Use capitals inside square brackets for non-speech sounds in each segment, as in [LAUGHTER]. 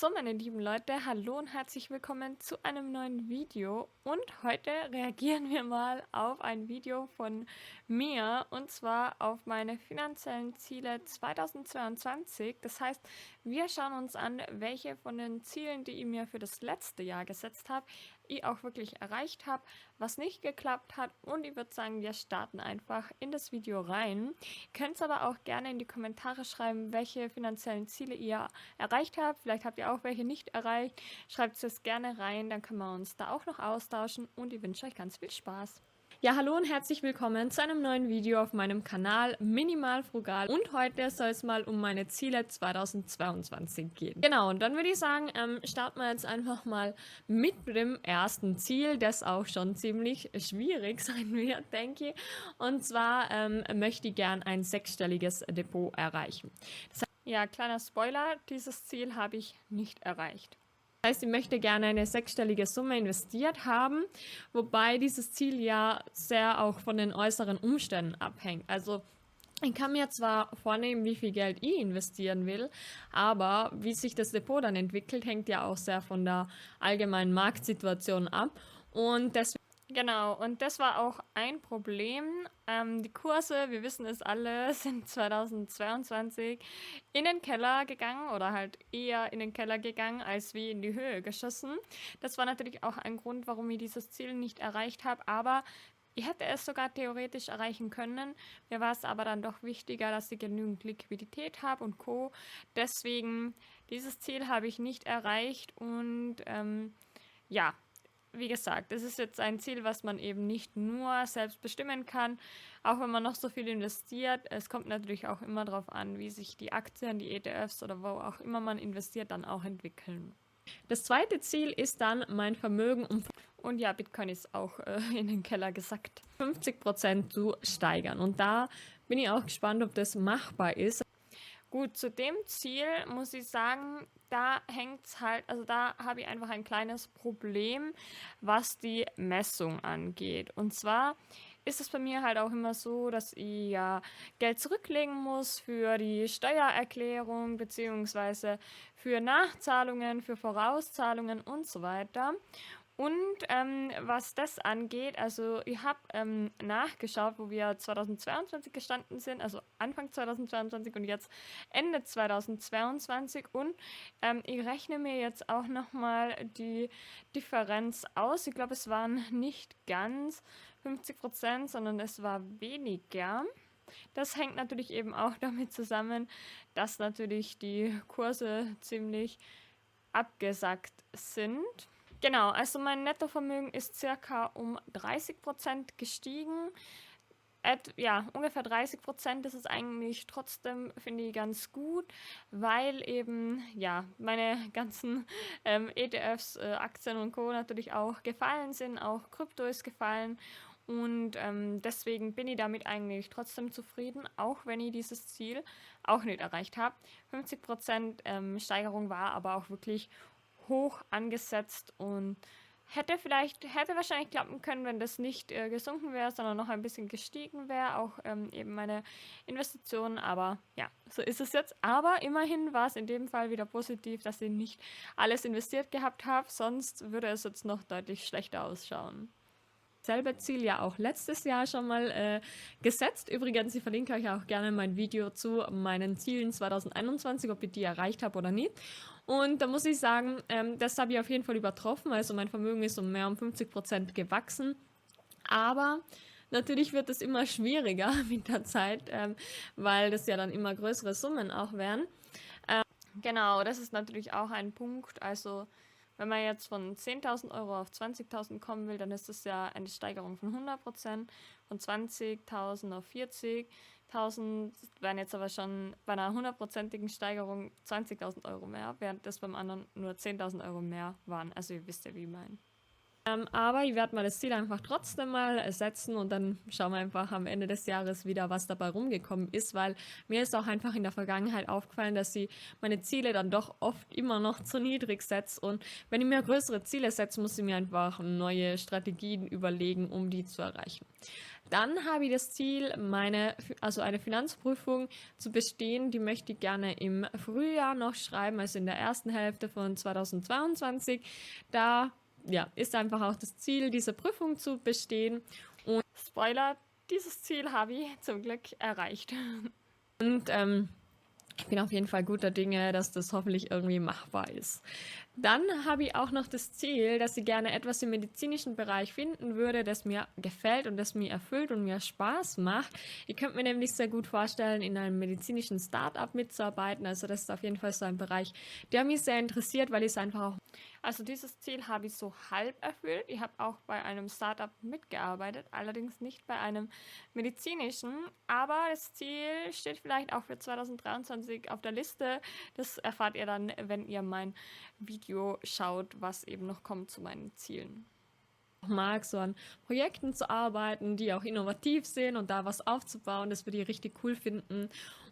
So, meine lieben Leute, hallo und herzlich willkommen zu einem neuen Video. Und heute reagieren wir mal auf ein Video von mir und zwar auf meine finanziellen Ziele 2022. Das heißt, wir schauen uns an, welche von den Zielen, die ich mir für das letzte Jahr gesetzt habe, ich auch wirklich erreicht habe, was nicht geklappt hat. Und ich würde sagen, wir starten einfach in das Video rein. Ihr könnt aber auch gerne in die Kommentare schreiben, welche finanziellen Ziele ihr erreicht habt. Vielleicht habt ihr auch welche nicht erreicht. Schreibt es gerne rein, dann können wir uns da auch noch austauschen. Und ich wünsche euch ganz viel Spaß. Ja, hallo und herzlich willkommen zu einem neuen Video auf meinem Kanal Minimal Frugal und heute soll es mal um meine Ziele 2022 gehen. Genau, und dann würde ich sagen, ähm, starten wir jetzt einfach mal mit dem ersten Ziel, das auch schon ziemlich schwierig [LAUGHS] sein wird, denke ich. Und zwar ähm, möchte ich gern ein sechsstelliges Depot erreichen. Das ja, kleiner Spoiler, dieses Ziel habe ich nicht erreicht. Heißt, ich möchte gerne eine sechsstellige Summe investiert haben, wobei dieses Ziel ja sehr auch von den äußeren Umständen abhängt. Also ich kann mir zwar vornehmen, wie viel Geld ich investieren will, aber wie sich das Depot dann entwickelt, hängt ja auch sehr von der allgemeinen Marktsituation ab. Und deswegen Genau, und das war auch ein Problem. Ähm, die Kurse, wir wissen es alle, [LAUGHS] sind 2022 in den Keller gegangen oder halt eher in den Keller gegangen als wie in die Höhe geschossen. Das war natürlich auch ein Grund, warum ich dieses Ziel nicht erreicht habe, aber ich hätte es sogar theoretisch erreichen können. Mir war es aber dann doch wichtiger, dass ich genügend Liquidität habe und Co. Deswegen, dieses Ziel habe ich nicht erreicht und ähm, ja, wie gesagt, das ist jetzt ein Ziel, was man eben nicht nur selbst bestimmen kann, auch wenn man noch so viel investiert. Es kommt natürlich auch immer darauf an, wie sich die Aktien, die ETFs oder wo auch immer man investiert, dann auch entwickeln. Das zweite Ziel ist dann mein Vermögen um und ja, Bitcoin ist auch äh, in den Keller gesackt. 50% zu steigern. Und da bin ich auch gespannt, ob das machbar ist. Gut, zu dem Ziel muss ich sagen, da hängt es halt, also da habe ich einfach ein kleines Problem, was die Messung angeht. Und zwar ist es bei mir halt auch immer so, dass ich ja Geld zurücklegen muss für die Steuererklärung beziehungsweise für Nachzahlungen, für Vorauszahlungen und so weiter. Und ähm, was das angeht, also ich habe ähm, nachgeschaut, wo wir 2022 gestanden sind, also Anfang 2022 und jetzt Ende 2022 und ähm, ich rechne mir jetzt auch nochmal die Differenz aus. Ich glaube, es waren nicht ganz 50 Prozent, sondern es war weniger. Das hängt natürlich eben auch [LAUGHS] damit zusammen, dass natürlich die Kurse ziemlich abgesackt sind. Genau, also mein Nettovermögen ist circa um 30 Prozent gestiegen. At, ja, ungefähr 30 Prozent ist es eigentlich trotzdem, finde ich, ganz gut, weil eben, ja, meine ganzen ähm, ETFs, äh, Aktien und Co. natürlich auch gefallen sind, auch Krypto ist gefallen und ähm, deswegen bin ich damit eigentlich trotzdem zufrieden, auch wenn ich dieses Ziel auch nicht erreicht habe. 50% ähm, Steigerung war aber auch wirklich hoch angesetzt und hätte vielleicht, hätte wahrscheinlich klappen können, wenn das nicht äh, gesunken wäre, sondern noch ein bisschen gestiegen wäre, auch ähm, eben meine Investitionen. Aber ja, so ist es jetzt. Aber immerhin war es in dem Fall wieder positiv, dass ich nicht alles investiert gehabt habe, sonst würde es jetzt noch deutlich schlechter ausschauen selbe Ziel ja auch letztes Jahr schon mal äh, gesetzt. Übrigens, ich verlinke euch auch gerne mein Video zu meinen Zielen 2021, ob ich die erreicht habe oder nicht. Und da muss ich sagen, ähm, das habe ich auf jeden Fall übertroffen. Also mein Vermögen ist um mehr um 50 Prozent gewachsen. Aber natürlich wird es immer schwieriger [LAUGHS] mit der Zeit, ähm, weil das ja dann immer größere Summen auch werden. Ähm, genau, das ist natürlich auch ein Punkt. Also wenn man jetzt von 10.000 Euro auf 20.000 kommen will, dann ist das ja eine Steigerung von 100 Prozent. Von 20.000 auf 40.000 wären jetzt aber schon bei einer hundertprozentigen Steigerung 20.000 Euro mehr, während das beim anderen nur 10.000 Euro mehr waren. Also ihr wisst ja, wie ich meine. Ähm, aber ich werde mal das Ziel einfach trotzdem mal setzen und dann schauen wir einfach am Ende des Jahres wieder, was dabei rumgekommen ist, weil mir ist auch einfach in der Vergangenheit aufgefallen, dass ich meine Ziele dann doch oft immer noch zu niedrig setze und wenn ich mir größere Ziele setze, muss ich mir einfach neue Strategien überlegen, um die zu erreichen. Dann habe ich das Ziel, meine, also eine Finanzprüfung zu bestehen. Die möchte ich gerne im Frühjahr noch schreiben, also in der ersten Hälfte von 2022. Da ja, ist einfach auch das Ziel, diese Prüfung zu bestehen. Und Spoiler, dieses Ziel habe ich zum Glück erreicht. [LAUGHS] Und ähm, ich bin auf jeden Fall guter Dinge, dass das hoffentlich irgendwie machbar ist. Dann habe ich auch noch das Ziel, dass ich gerne etwas im medizinischen Bereich finden würde, das mir gefällt und das mir erfüllt und mir Spaß macht. Ich könnte mir nämlich sehr gut vorstellen, in einem medizinischen Startup mitzuarbeiten. Also das ist auf jeden Fall so ein Bereich, der mich sehr interessiert, weil ich es einfach auch also dieses Ziel habe ich so halb erfüllt. Ich habe auch bei einem Startup mitgearbeitet, allerdings nicht bei einem medizinischen. Aber das Ziel steht vielleicht auch für 2023 auf der Liste. Das erfahrt ihr dann, wenn ihr mein Video schaut, was eben noch kommt zu meinen Zielen mag, so an Projekten zu arbeiten, die auch innovativ sind und da was aufzubauen. Das würde ich richtig cool finden.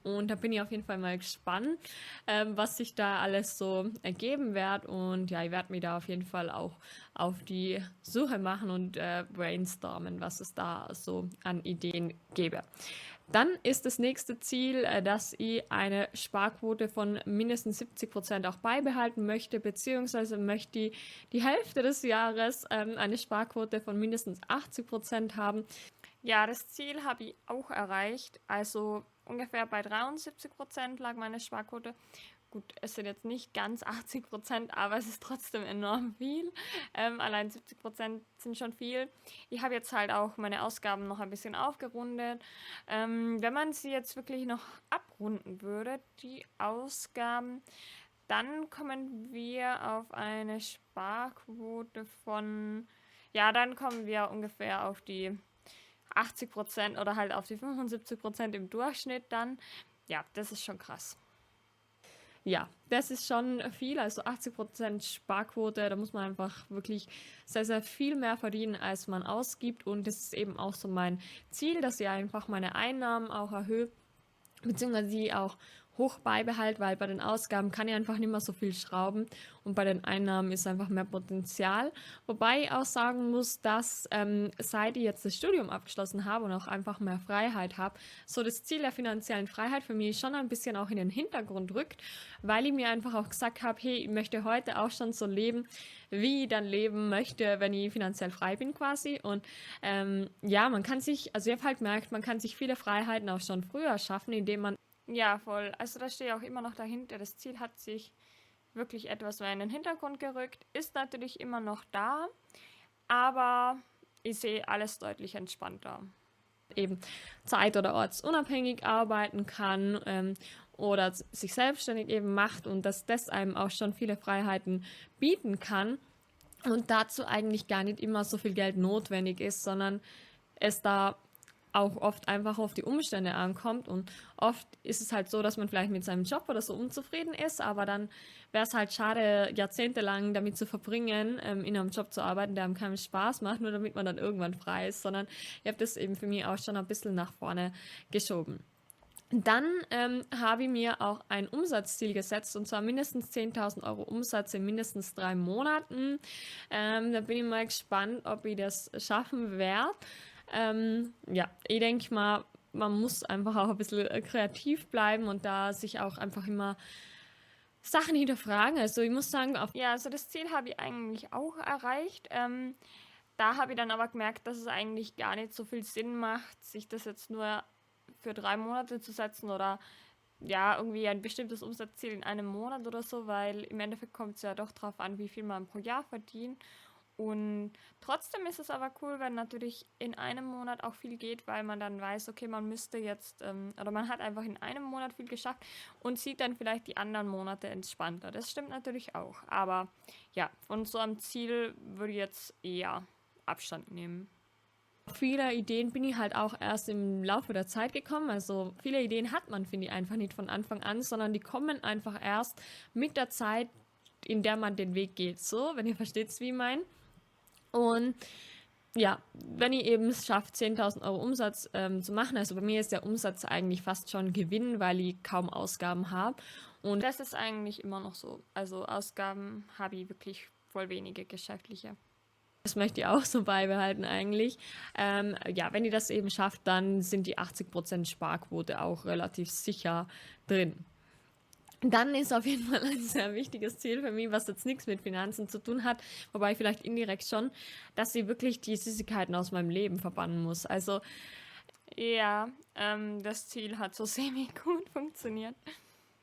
Und da bin ich auf jeden Fall mal gespannt, ähm, was sich da alles so ergeben wird. Und ja, ich werde mich da auf jeden Fall auch auf die Suche machen und äh, brainstormen, was es da so an Ideen gäbe. Dann ist das nächste Ziel, äh, dass ich eine Sparquote von mindestens 70 Prozent auch beibehalten möchte, beziehungsweise möchte ich die Hälfte des Jahres ähm, eine Sparquote von mindestens 80 Prozent haben. Ja, das Ziel habe ich auch erreicht. Also ungefähr bei 73 Prozent lag meine Sparquote. Gut, es sind jetzt nicht ganz 80 Prozent, aber es ist trotzdem enorm viel. Ähm, allein 70 Prozent sind schon viel. Ich habe jetzt halt auch meine Ausgaben noch ein bisschen aufgerundet. Ähm, wenn man sie jetzt wirklich noch abrunden würde, die Ausgaben, dann kommen wir auf eine Sparquote von, ja, dann kommen wir ungefähr auf die 80 Prozent oder halt auf die 75 Prozent im Durchschnitt dann. Ja, das ist schon krass. Ja, das ist schon viel, also 80 Prozent Sparquote, da muss man einfach wirklich sehr, sehr viel mehr verdienen, als man ausgibt. Und das ist eben auch so mein Ziel, dass ich einfach meine Einnahmen auch erhöhe, beziehungsweise sie auch hoch beibehalte, weil bei den Ausgaben kann ich einfach nicht mehr so viel schrauben und bei den Einnahmen ist einfach mehr Potenzial. Wobei ich auch sagen muss, dass ähm, seit ich jetzt das Studium abgeschlossen habe und auch einfach mehr Freiheit habe, so das Ziel der finanziellen Freiheit für mich schon ein bisschen auch in den Hintergrund rückt, weil ich mir einfach auch gesagt habe, hey, ich möchte heute auch schon so leben, wie ich dann leben möchte, wenn ich finanziell frei bin quasi. Und ähm, ja, man kann sich, also ich habe halt gemerkt, man kann sich viele Freiheiten auch schon früher schaffen, indem man ja, voll. Also da stehe ich auch immer noch dahinter. Das Ziel hat sich wirklich etwas mehr in den Hintergrund gerückt. Ist natürlich immer noch da, aber ich sehe alles deutlich entspannter. Eben zeit- oder ortsunabhängig arbeiten kann ähm, oder sich selbstständig eben macht und dass das einem auch schon viele Freiheiten bieten kann und dazu eigentlich gar nicht immer so viel Geld notwendig ist, sondern es da auch oft einfach auf die Umstände ankommt. Und oft ist es halt so, dass man vielleicht mit seinem Job oder so unzufrieden ist, aber dann wäre es halt schade, jahrzehntelang damit zu verbringen, ähm, in einem Job zu arbeiten, der einem keinen Spaß macht, nur damit man dann irgendwann frei ist, sondern ich habe das eben für mich auch schon ein bisschen nach vorne geschoben. Dann ähm, habe ich mir auch ein Umsatzziel gesetzt und zwar mindestens 10.000 Euro Umsatz in mindestens drei Monaten. Ähm, da bin ich mal gespannt, ob ich das schaffen werde. Ähm, ja, ich denke mal, man muss einfach auch ein bisschen äh, kreativ bleiben und da sich auch einfach immer Sachen hinterfragen. Also ich muss sagen, ja, also das Ziel habe ich eigentlich auch erreicht. Ähm, da habe ich dann aber gemerkt, dass es eigentlich gar nicht so viel Sinn macht, sich das jetzt nur für drei Monate zu setzen oder ja, irgendwie ein bestimmtes Umsatzziel in einem Monat oder so, weil im Endeffekt kommt es ja doch darauf an, wie viel man pro Jahr verdient. Und trotzdem ist es aber cool, wenn natürlich in einem Monat auch viel geht, weil man dann weiß, okay, man müsste jetzt, ähm, oder man hat einfach in einem Monat viel geschafft und sieht dann vielleicht die anderen Monate entspannter. Das stimmt natürlich auch. Aber ja, von so einem Ziel würde ich jetzt eher Abstand nehmen. Viele Ideen bin ich halt auch erst im Laufe der Zeit gekommen. Also viele Ideen hat man, finde ich, einfach nicht von Anfang an, sondern die kommen einfach erst mit der Zeit, in der man den Weg geht. So, wenn ihr versteht, wie ich meine. Und ja, wenn ihr eben es schafft, 10.000 Euro Umsatz ähm, zu machen, also bei mir ist der Umsatz eigentlich fast schon Gewinn, weil ich kaum Ausgaben habe. Und das ist eigentlich immer noch so. Also Ausgaben habe ich wirklich voll wenige geschäftliche. Das möchte ich auch so beibehalten eigentlich. Ähm, ja, wenn ihr das eben schafft, dann sind die 80% Sparquote auch relativ sicher drin. Dann ist auf jeden Fall ein sehr wichtiges Ziel für mich, was jetzt nichts mit Finanzen zu tun hat, wobei vielleicht indirekt schon, dass sie wirklich die Süßigkeiten aus meinem Leben verbannen muss. Also ja, ähm, das Ziel hat so [LAUGHS] semi gut funktioniert.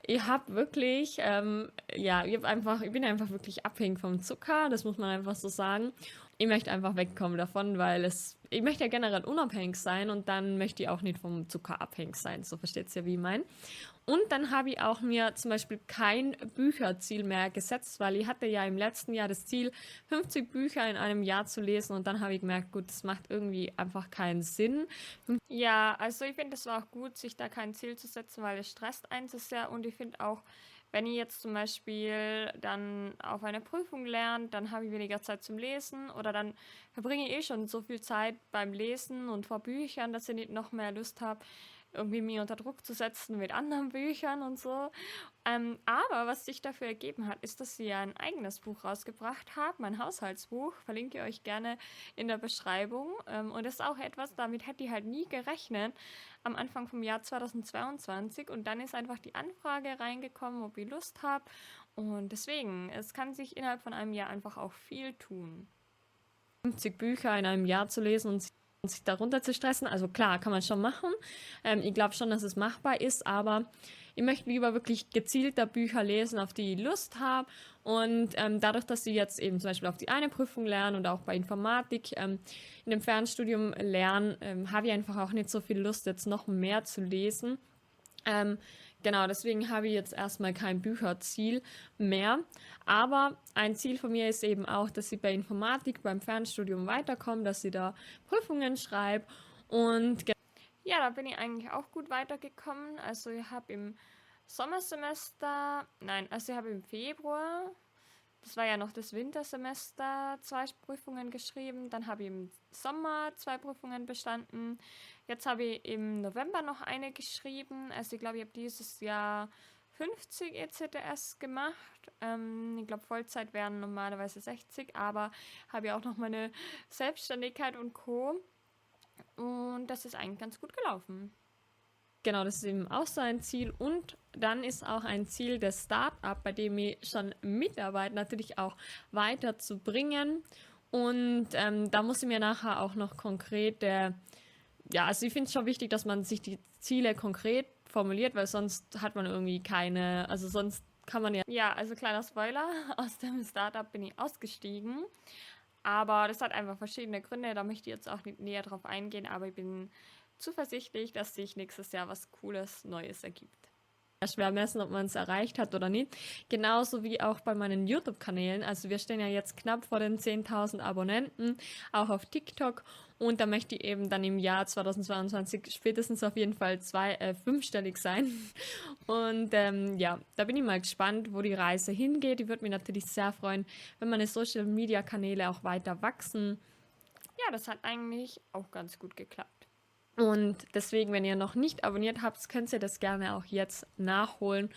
Ich habe wirklich, ähm, ja, ich, hab einfach, ich bin einfach wirklich abhängig vom Zucker, das muss man einfach so sagen. Ich möchte einfach wegkommen davon, weil es, ich möchte ja generell unabhängig sein und dann möchte ich auch nicht vom Zucker abhängig sein, so versteht es ja, wie ich mein. Und dann habe ich auch mir zum Beispiel kein Bücherziel mehr gesetzt, weil ich hatte ja im letzten Jahr das Ziel, 50 Bücher in einem Jahr zu lesen und dann habe ich gemerkt, gut, das macht irgendwie einfach keinen Sinn. Ja, also ich finde es war auch gut, sich da kein Ziel zu setzen, weil es stresst einen so sehr und ich finde auch, wenn ihr jetzt zum Beispiel dann auf eine Prüfung lernt, dann habe ich weniger Zeit zum Lesen oder dann verbringe ich eh schon so viel Zeit beim Lesen und vor Büchern, dass ich nicht noch mehr Lust habe, irgendwie mir unter Druck zu setzen mit anderen Büchern und so. Ähm, aber was sich dafür ergeben hat, ist, dass sie ja ein eigenes Buch rausgebracht haben, mein Haushaltsbuch, verlinke ich euch gerne in der Beschreibung. Ähm, und das ist auch etwas, damit hätte ich halt nie gerechnet am Anfang vom Jahr 2022. Und dann ist einfach die Anfrage reingekommen, ob ich Lust habe. Und deswegen, es kann sich innerhalb von einem Jahr einfach auch viel tun. 50 Bücher in einem Jahr zu lesen und sich darunter zu stressen. Also klar, kann man schon machen. Ähm, ich glaube schon, dass es machbar ist, aber ich möchte lieber wirklich gezielter Bücher lesen, auf die ich Lust habe. Und ähm, dadurch, dass ich jetzt eben zum Beispiel auf die eine Prüfung lerne und auch bei Informatik ähm, in dem Fernstudium lernen, ähm, habe ich einfach auch nicht so viel Lust, jetzt noch mehr zu lesen. Ähm, Genau, deswegen habe ich jetzt erstmal kein Bücherziel mehr. Aber ein Ziel von mir ist eben auch, dass ich bei Informatik beim Fernstudium weiterkomme, dass ich da Prüfungen schreibe. Und ja, da bin ich eigentlich auch gut weitergekommen. Also ich habe im Sommersemester, nein, also ich habe im Februar das war ja noch das Wintersemester, zwei Prüfungen geschrieben. Dann habe ich im Sommer zwei Prüfungen bestanden. Jetzt habe ich im November noch eine geschrieben. Also ich glaube, ich habe dieses Jahr 50 ECTS gemacht. Ähm, ich glaube, Vollzeit wären normalerweise 60, aber habe ja auch noch meine Selbstständigkeit und Co. Und das ist eigentlich ganz gut gelaufen. Genau, das ist eben auch so ein Ziel. Und dann ist auch ein Ziel des Startup, bei dem ich schon mitarbeite, natürlich auch weiterzubringen. Und ähm, da muss ich mir nachher auch noch konkrete, ja, also ich finde es schon wichtig, dass man sich die Ziele konkret formuliert, weil sonst hat man irgendwie keine, also sonst kann man ja. Ja, also kleiner Spoiler, [LAUGHS] aus dem Startup bin ich ausgestiegen. Aber das hat einfach verschiedene Gründe, da möchte ich jetzt auch nicht näher drauf eingehen, aber ich bin zuversichtlich, dass sich nächstes Jahr was Cooles, Neues ergibt. Schwer messen, ob man es erreicht hat oder nicht. Genauso wie auch bei meinen YouTube-Kanälen. Also wir stehen ja jetzt knapp vor den 10.000 Abonnenten, auch auf TikTok. Und da möchte ich eben dann im Jahr 2022 spätestens auf jeden Fall zwei, äh, fünfstellig sein. [LAUGHS] Und ähm, ja, da bin ich mal gespannt, wo die Reise hingeht. Ich würde mich natürlich sehr freuen, wenn meine Social-Media-Kanäle auch weiter wachsen. Ja, das hat eigentlich auch ganz gut geklappt. Und deswegen, wenn ihr noch nicht abonniert habt, könnt ihr das gerne auch jetzt nachholen.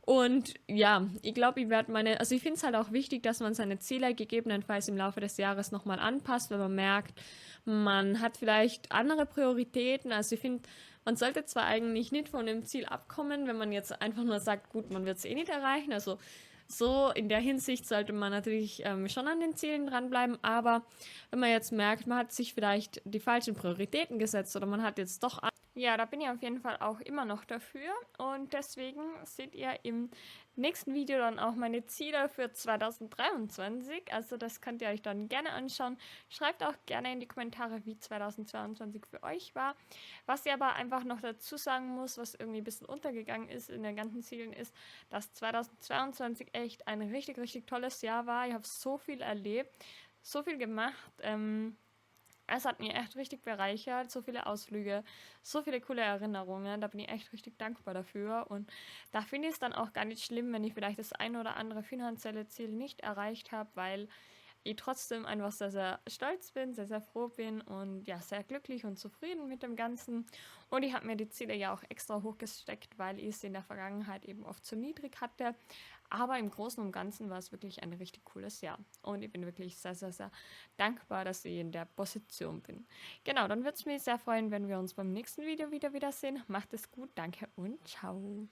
Und ja, ich glaube, ich werde meine, also ich finde es halt auch wichtig, dass man seine Ziele gegebenenfalls im Laufe des Jahres nochmal anpasst, wenn man merkt, man hat vielleicht andere Prioritäten. Also ich finde, man sollte zwar eigentlich nicht von dem Ziel abkommen, wenn man jetzt einfach nur sagt, gut, man wird es eh nicht erreichen. Also so in der Hinsicht sollte man natürlich ähm, schon an den Zielen dranbleiben, aber wenn man jetzt merkt, man hat sich vielleicht die falschen Prioritäten gesetzt oder man hat jetzt doch ja, da bin ich auf jeden Fall auch immer noch dafür. Und deswegen seht ihr im nächsten Video dann auch meine Ziele für 2023. Also das könnt ihr euch dann gerne anschauen. Schreibt auch gerne in die Kommentare, wie 2022 für euch war. Was ich aber einfach noch dazu sagen muss, was irgendwie ein bisschen untergegangen ist in den ganzen Zielen, ist, dass 2022 echt ein richtig, richtig tolles Jahr war. Ich habe so viel erlebt, so viel gemacht. Ähm, es hat mich echt richtig bereichert, so viele Ausflüge, so viele coole Erinnerungen. Da bin ich echt richtig dankbar dafür. Und da finde ich es dann auch gar nicht schlimm, wenn ich vielleicht das ein oder andere finanzielle Ziel nicht erreicht habe, weil ich trotzdem einfach sehr, sehr stolz bin, sehr, sehr froh bin und ja, sehr glücklich und zufrieden mit dem Ganzen. Und ich habe mir die Ziele ja auch extra hochgesteckt, weil ich es in der Vergangenheit eben oft zu niedrig hatte. Aber im Großen und Ganzen war es wirklich ein richtig cooles Jahr. Und ich bin wirklich sehr, sehr, sehr dankbar, dass ich in der Position bin. Genau, dann würde es mich sehr freuen, wenn wir uns beim nächsten Video wieder wiedersehen. Macht es gut, danke und ciao.